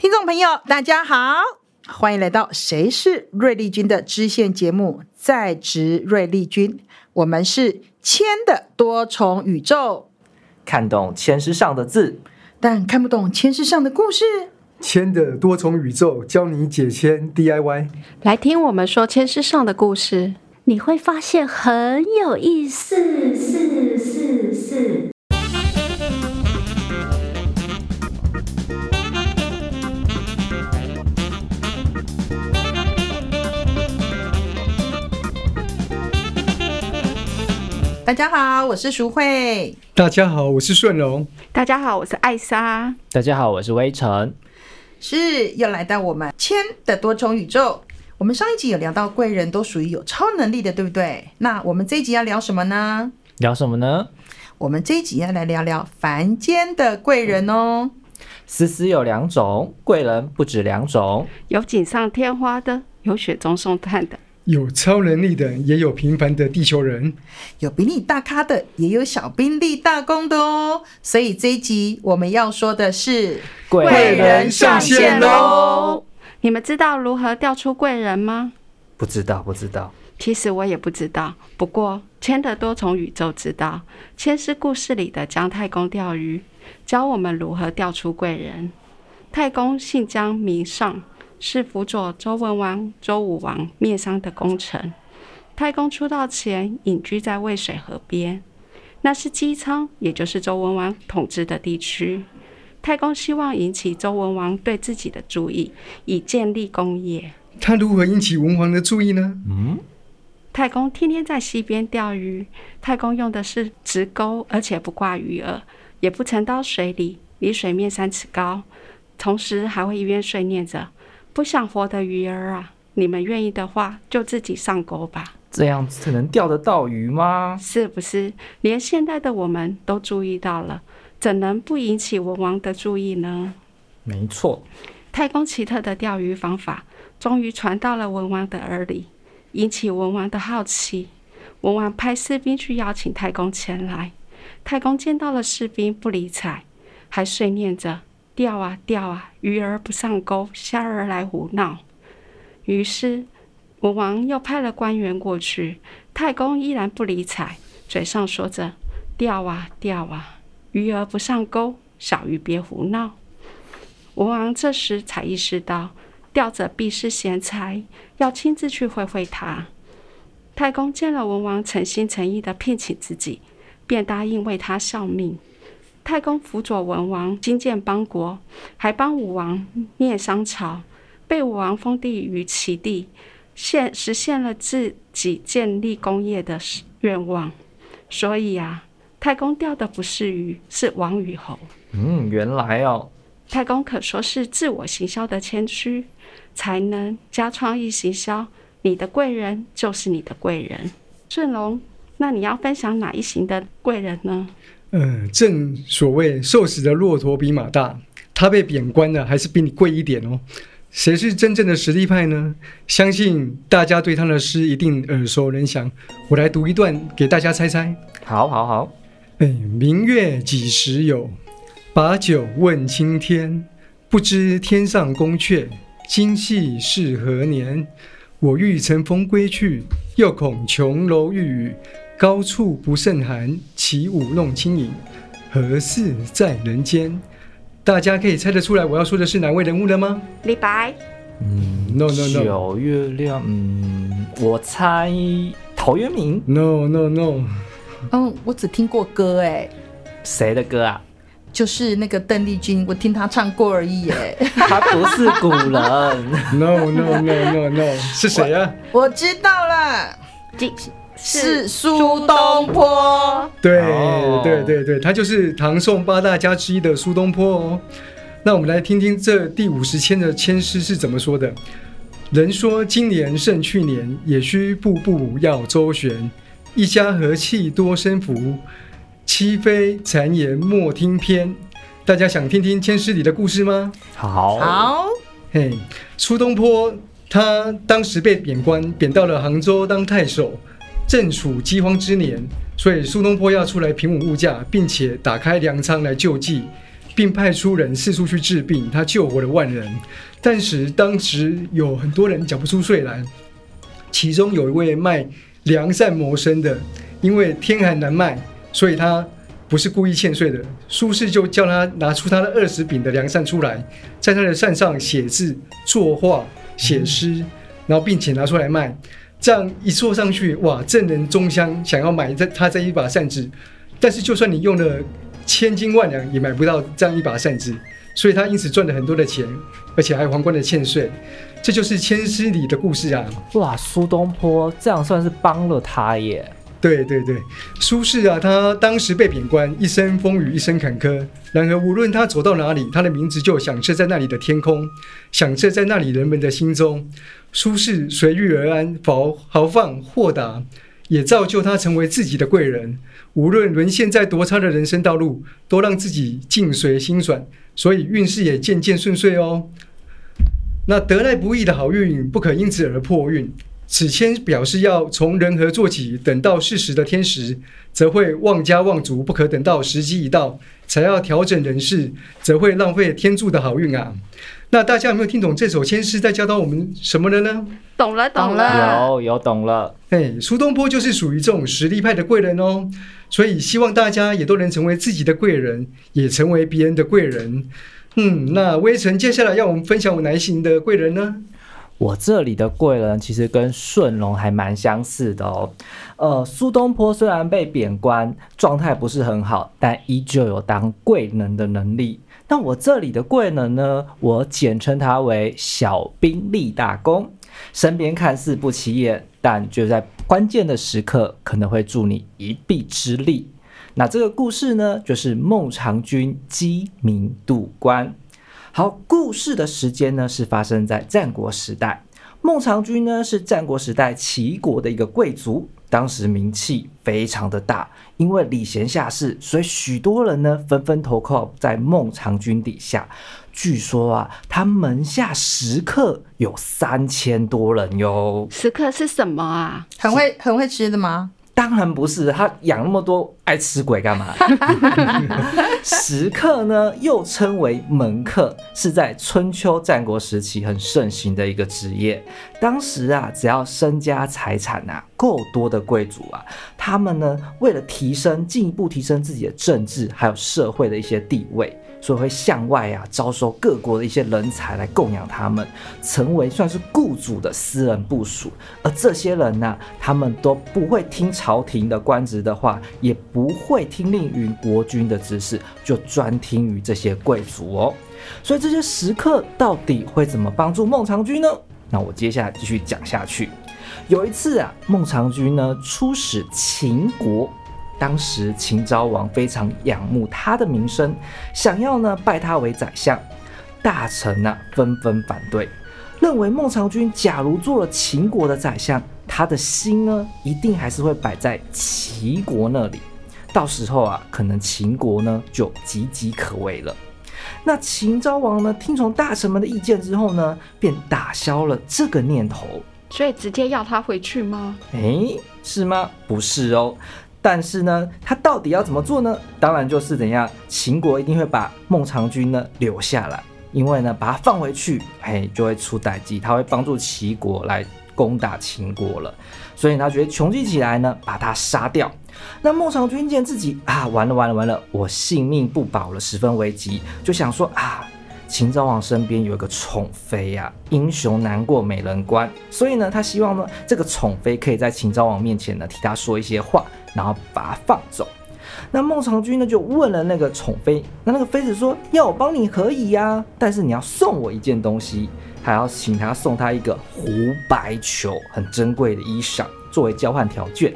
听众朋友，大家好，欢迎来到《谁是瑞丽君》的支线节目，在职瑞丽君。我们是签的多重宇宙，看懂签诗上的字，但看不懂签诗上的故事。签的多重宇宙，教你解签 DIY。来听我们说签诗上的故事，你会发现很有意思。是是是大家好，我是淑慧。大家好，我是顺龙。大家好，我是艾莎。大家好，我是微尘。是，又来到我们千的多重宇宙。我们上一集有聊到贵人都属于有超能力的，对不对？那我们这一集要聊什么呢？聊什么呢？我们这一集要来聊聊凡间的贵人哦。思思有两种，贵人不止两种，有锦上添花的，有雪中送炭的。有超能力的，也有平凡的地球人；有比你大咖的，也有小兵立大功的哦。所以这一集我们要说的是贵人上线喽！你们知道如何钓出贵人吗？不知道，不知道。其实我也不知道。不过千的多重宇宙知道，千是故事里的姜太公钓鱼，教我们如何钓出贵人。太公姓姜，名尚。是辅佐周文王、周武王灭商的功臣。太公出道前隐居在渭水河边，那是姬昌，也就是周文王统治的地区。太公希望引起周文王对自己的注意，以建立功业。他如何引起文王的注意呢？嗯，太公天天在溪边钓鱼。太公用的是直钩，而且不挂鱼饵，也不沉到水里，离水面三尺高。同时还会一边碎念着。不想活的鱼儿啊，你们愿意的话，就自己上钩吧。这样子能钓得到鱼吗？是不是？连现代的我们都注意到了，怎能不引起文王的注意呢？没错，太公奇特的钓鱼方法，终于传到了文王的耳里，引起文王的好奇。文王派士兵去邀请太公前来。太公见到了士兵，不理睬，还碎念着。钓啊钓啊，鱼儿不上钩，虾儿来胡闹。于是文王又派了官员过去，太公依然不理睬，嘴上说着钓啊钓啊，鱼儿不上钩，小鱼别胡闹。文王这时才意识到，钓者必是贤才，要亲自去会会他。太公见了文王诚心诚意的聘请自己，便答应为他效命。太公辅佐文王兴建邦国，还帮武王灭商朝，被武王封地于齐地，现实现了自己建立功业的愿望。所以啊，太公钓的不是鱼，是王与侯。嗯，原来哦。太公可说是自我行销的谦虚，才能加创意行销。你的贵人就是你的贵人。顺龙，那你要分享哪一型的贵人呢？嗯、呃，正所谓瘦死的骆驼比马大，他被贬官了，还是比你贵一点哦。谁是真正的实力派呢？相信大家对他的诗一定耳熟能详。我来读一段给大家猜猜。好，好，好。哎，明月几时有？把酒问青天。不知天上宫阙，今夕是何年？我欲乘风归去，又恐琼楼玉宇。高处不胜寒，起舞弄清影，何似在人间？大家可以猜得出来我要说的是哪位人物了吗？李白。嗯，no no no。小月亮，嗯，我猜陶渊明。No no no。嗯，我只听过歌哎。谁的歌啊？就是那个邓丽君，我听她唱过而已哎。她不是古人。No no no no no。是谁啊？我，我知道了。是苏东坡，对对对对，他就是唐宋八大家之一的苏东坡哦。那我们来听听这第五十签的签诗是怎么说的：人说今年胜去年，也需步步要周旋。一家和气多生福，妻非谗言莫听偏。大家想听听签诗里的故事吗？好，好，嘿，苏东坡他当时被贬官，贬到了杭州当太守。正处饥荒之年，所以苏东坡要出来平稳物价，并且打开粮仓来救济。并派出人四处去治病，他救活了万人。但是当时有很多人缴不出税来，其中有一位卖良善谋生的，因为天寒难卖，所以他不是故意欠税的。苏轼就叫他拿出他的二十饼的良善出来，在他的扇上写字、作画、写诗，然后并且拿出来卖。这样一坐上去，哇！正人中香想要买这他这一把扇子，但是就算你用了千金万两，也买不到这样一把扇子。所以他因此赚了很多的钱，而且还有皇冠的欠税。这就是千诗里的故事啊！哇，苏东坡这样算是帮了他耶。对对对，苏轼啊，他当时被贬官，一生风雨，一生坎坷。然而，无论他走到哪里，他的名字就响彻在那里的天空，响彻在那里人们的心中。苏轼随遇而安，豪豪放豁达，也造就他成为自己的贵人。无论沦陷在多差的人生道路，都让自己境随心转，所以运势也渐渐顺遂哦。那得来不易的好运，不可因此而破运。此签表示要从人和做起，等到适时的天时，则会妄加妄足；不可等到时机一到，才要调整人事，则会浪费天助的好运啊。那大家有没有听懂这首签诗在教导我们什么了呢？懂了，懂了，有有懂了。哎，苏东坡就是属于这种实力派的贵人哦，所以希望大家也都能成为自己的贵人，也成为别人的贵人。嗯，那微臣接下来要我们分享我哪一型的贵人呢？我这里的贵人其实跟顺龙还蛮相似的哦。呃，苏东坡虽然被贬官，状态不是很好，但依旧有当贵人的能力。那我这里的贵人呢，我简称他为小兵立大功，身边看似不起眼，但就在关键的时刻可能会助你一臂之力。那这个故事呢，就是孟尝君鸡鸣渡关。好，故事的时间呢是发生在战国时代。孟尝君呢是战国时代齐国的一个贵族，当时名气非常的大，因为礼贤下士，所以许多人呢纷纷投靠在孟尝君底下。据说啊，他门下食客有三千多人哟。食客是什么啊？很会很会吃的吗？当然不是，他养那么多爱吃鬼干嘛？食客呢，又称为门客，是在春秋战国时期很盛行的一个职业。当时啊，只要身家财产啊够多的贵族啊，他们呢为了提升进一步提升自己的政治还有社会的一些地位。所以会向外啊招收各国的一些人才来供养他们，成为算是雇主的私人部署。而这些人呢、他们都不会听朝廷的官职的话，也不会听令于国君的指示，就专听于这些贵族哦。所以这些食客到底会怎么帮助孟尝君呢？那我接下来继续讲下去。有一次啊，孟尝君呢出使秦国。当时秦昭王非常仰慕他的名声，想要呢拜他为宰相。大臣呢纷纷反对，认为孟尝君假如做了秦国的宰相，他的心呢一定还是会摆在齐国那里。到时候啊，可能秦国呢就岌岌可危了。那秦昭王呢听从大臣们的意见之后呢，便打消了这个念头。所以直接要他回去吗？诶，是吗？不是哦。但是呢，他到底要怎么做呢？当然就是怎样，秦国一定会把孟尝君呢留下来，因为呢，把他放回去，嘿，就会出代志，他会帮助齐国来攻打秦国了。所以他觉得穷尽起来呢，把他杀掉。那孟尝君见自己啊，完了完了完了，我性命不保了，十分危急，就想说啊。秦昭王身边有一个宠妃呀、啊，英雄难过美人关，所以呢，他希望呢，这个宠妃可以在秦昭王面前呢，替他说一些话，然后把他放走。那孟尝君呢，就问了那个宠妃，那那个妃子说，要我帮你可以呀、啊，但是你要送我一件东西，还要请他送他一个狐白裘，很珍贵的衣裳作为交换条件。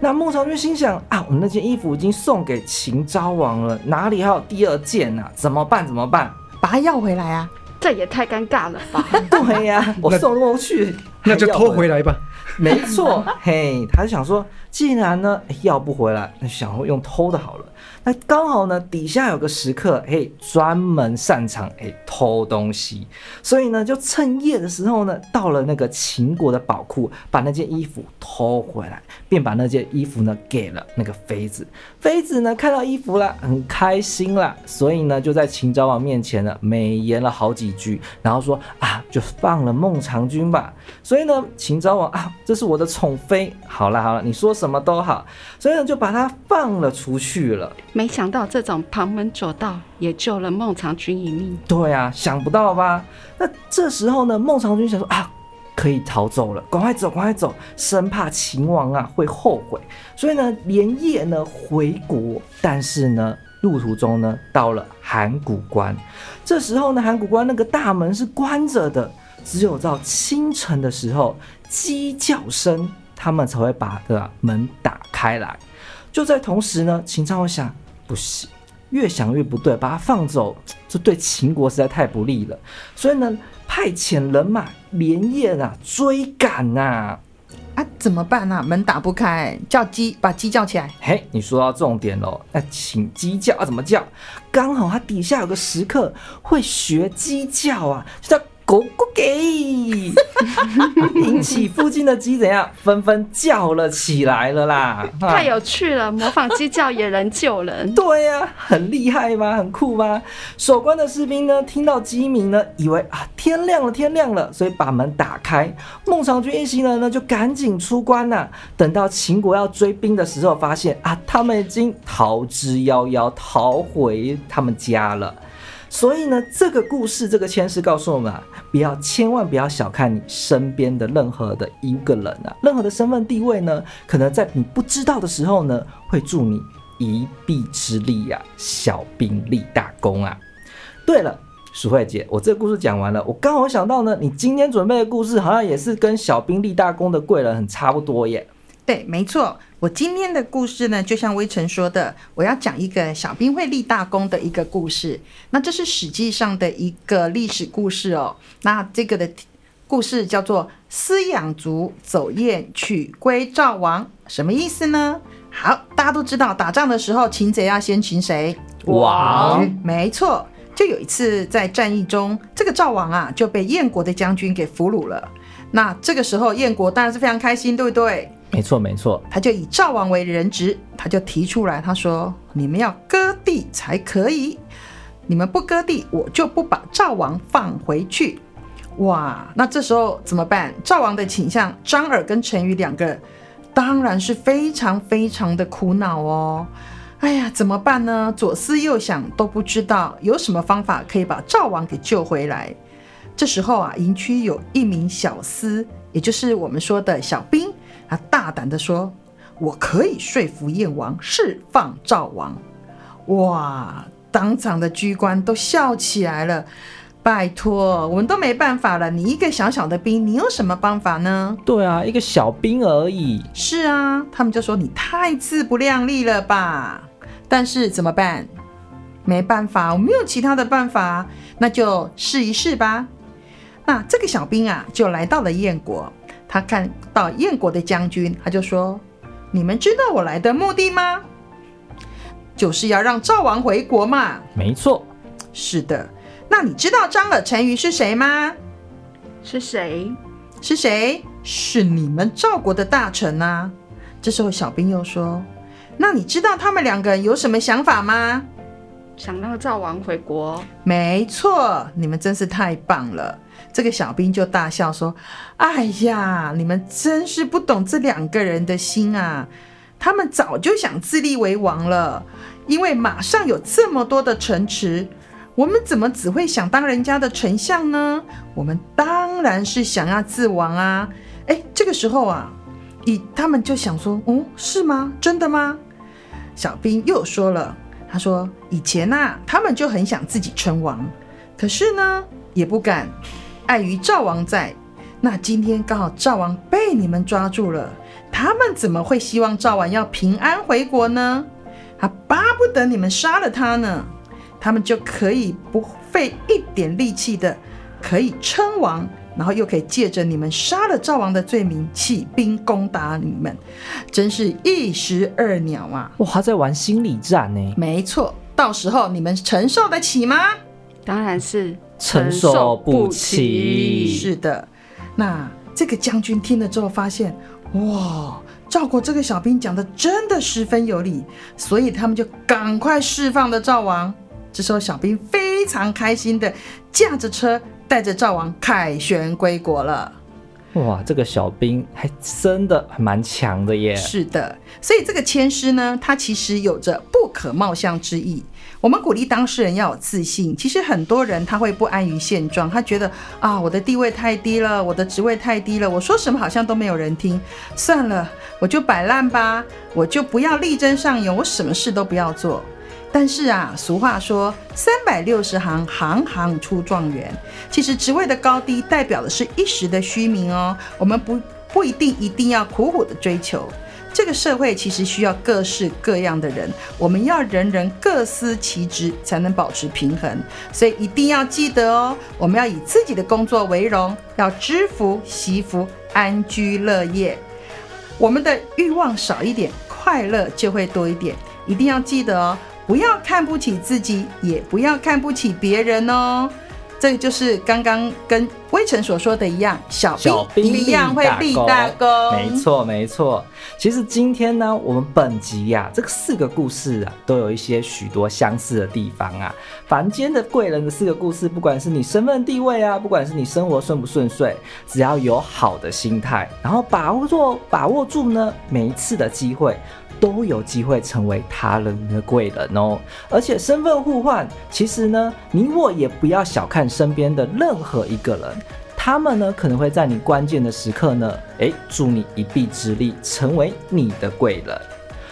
那孟尝君心想啊，我们那件衣服已经送给秦昭王了，哪里还有第二件呢、啊？怎么办？怎么办？把它要回来啊！这也太尴尬了吧？对呀、啊，我送过去，那就偷回来吧。没错，嘿，他就想说，既然呢要不回来，那想用偷的好了。那刚好呢，底下有个食客，嘿，专门擅长哎偷东西，所以呢，就趁夜的时候呢，到了那个秦国的宝库，把那件衣服偷回来，便把那件衣服呢给了那个妃子。妃子呢看到衣服了，很开心啦，所以呢就在秦昭王面前呢美言了好几句，然后说啊，就放了孟尝君吧。所以呢，秦昭王啊，这是我的宠妃，好了好了，你说什么都好，所以呢就把他放了出去了。没想到这种旁门左道也救了孟尝君一命。对啊，想不到吧？那这时候呢，孟尝君想说啊，可以逃走了，赶快走，赶快走，生怕秦王啊会后悔，所以呢，连夜呢回国。但是呢，路途中呢，到了函谷关，这时候呢，函谷关那个大门是关着的，只有到清晨的时候，鸡叫声，他们才会把这个门打开来。就在同时呢，秦昭王想，不行，越想越不对，把他放走，这对秦国实在太不利了。所以呢，派遣人马连夜啊追赶啊，啊，怎么办啊？门打不开，叫鸡把鸡叫起来。嘿，你说到重点喽，那请鸡叫啊，怎么叫？刚好他底下有个食客会学鸡叫啊，就叫。咕咕给，引起附近的鸡怎样纷纷叫了起来了啦！太有趣了，模仿鸡叫也能救人。对呀、很厉害吗？很酷吗？守关的士兵呢，听到鸡鸣呢，以为啊天亮了，天亮了，所以把门打开。孟尝君一行人呢，就赶紧出关呐、啊。等到秦国要追兵的时候，发现啊，他们已经逃之夭夭，逃回他们家了。所以呢，这个故事，这个签诗告诉我们啊，不要千万不要小看你身边的任何的一个人啊，任何的身份地位呢，可能在你不知道的时候呢，会助你一臂之力呀、啊，小兵立大功啊。对了，淑慧姐，我这个故事讲完了，我刚好想到呢，你今天准备的故事好像也是跟小兵立大功的贵人很差不多耶。对，没错。我今天的故事呢，就像微尘说的，我要讲一个小兵会立大功的一个故事。那这是史记上的一个历史故事哦。那这个的故事叫做“司养卒走雁取归赵王”，什么意思呢？好，大家都知道，打仗的时候擒贼要先擒谁？王。没错，就有一次在战役中，这个赵王啊就被燕国的将军给俘虏了。那这个时候燕国当然是非常开心，对不对？没错，没错，他就以赵王为人质，他就提出来，他说：“你们要割地才可以，你们不割地，我就不把赵王放回去。”哇，那这时候怎么办？赵王的倾向，张耳跟陈驭两个，当然是非常非常的苦恼哦。哎呀，怎么办呢？左思右想都不知道有什么方法可以把赵王给救回来。这时候啊，营区有一名小厮，也就是我们说的小兵。他大胆地说：“我可以说服燕王释放赵王。”哇！当场的居官都笑起来了。拜托，我们都没办法了。你一个小小的兵，你有什么办法呢？对啊，一个小兵而已。是啊，他们就说你太自不量力了吧。但是怎么办？没办法，我没有其他的办法，那就试一试吧。那这个小兵啊，就来到了燕国。他看到燕国的将军，他就说：“你们知道我来的目的吗？就是要让赵王回国嘛。”没错，是的。那你知道张耳、陈驭是谁吗？是谁？是谁？是你们赵国的大臣啊。这时候小兵又说：“那你知道他们两个有什么想法吗？”想让赵王回国。没错，你们真是太棒了。这个小兵就大笑说：“哎呀，你们真是不懂这两个人的心啊！他们早就想自立为王了，因为马上有这么多的城池，我们怎么只会想当人家的丞相呢？我们当然是想要自王啊！哎，这个时候啊，以他们就想说：哦，是吗？真的吗？”小兵又说了：“他说以前呐、啊，他们就很想自己称王，可是呢，也不敢。”碍于赵王在，那今天刚好赵王被你们抓住了，他们怎么会希望赵王要平安回国呢？他巴不得你们杀了他呢，他们就可以不费一点力气的可以称王，然后又可以借着你们杀了赵王的罪名起兵攻打你们，真是一石二鸟啊！哇，他在玩心理战呢。没错，到时候你们承受得起吗？当然是承受不起。是的，那这个将军听了之后发现，哇，赵国这个小兵讲的真的十分有理，所以他们就赶快释放了赵王。这时候小兵非常开心的驾着车，带着赵王凯旋归国了。哇，这个小兵还真的还蛮强的耶！是的，所以这个签诗呢，他其实有着不可貌相之意。我们鼓励当事人要有自信。其实很多人他会不安于现状，他觉得啊，我的地位太低了，我的职位太低了，我说什么好像都没有人听。算了，我就摆烂吧，我就不要力争上游，我什么事都不要做。但是啊，俗话说“三百六十行，行行出状元”。其实职位的高低代表的是一时的虚名哦。我们不不一定一定要苦苦的追求。这个社会其实需要各式各样的人，我们要人人各司其职，才能保持平衡。所以一定要记得哦，我们要以自己的工作为荣，要知福惜福，安居乐业。我们的欲望少一点，快乐就会多一点。一定要记得哦。不要看不起自己，也不要看不起别人哦。这个就是刚刚跟微臣所说的一样，小兵一样会立大功。没错，没错。其实今天呢，我们本集呀、啊，这个四个故事啊，都有一些许多相似的地方啊。凡间的贵人的四个故事，不管是你身份地位啊，不管是你生活顺不顺遂，只要有好的心态，然后把握住把握住呢每一次的机会。都有机会成为他人的贵人哦，而且身份互换，其实呢，你我也不要小看身边的任何一个人，他们呢可能会在你关键的时刻呢，诶，助你一臂之力，成为你的贵人。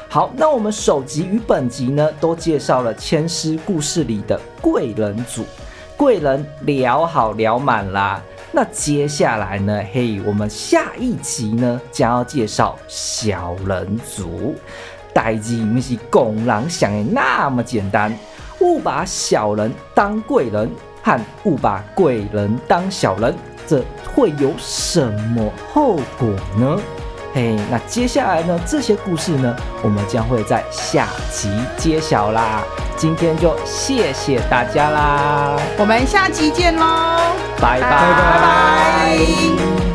好，那我们首集与本集呢，都介绍了千师故事里的贵人组，贵人聊好聊满啦。那接下来呢？嘿，我们下一集呢将要介绍小人族。代志不是公人想的那么简单，误把小人当贵人，和误把贵人当小人，这会有什么后果呢？嘿，那接下来呢？这些故事呢，我们将会在下集揭晓啦。今天就谢谢大家啦，我们下集见喽，拜拜拜拜。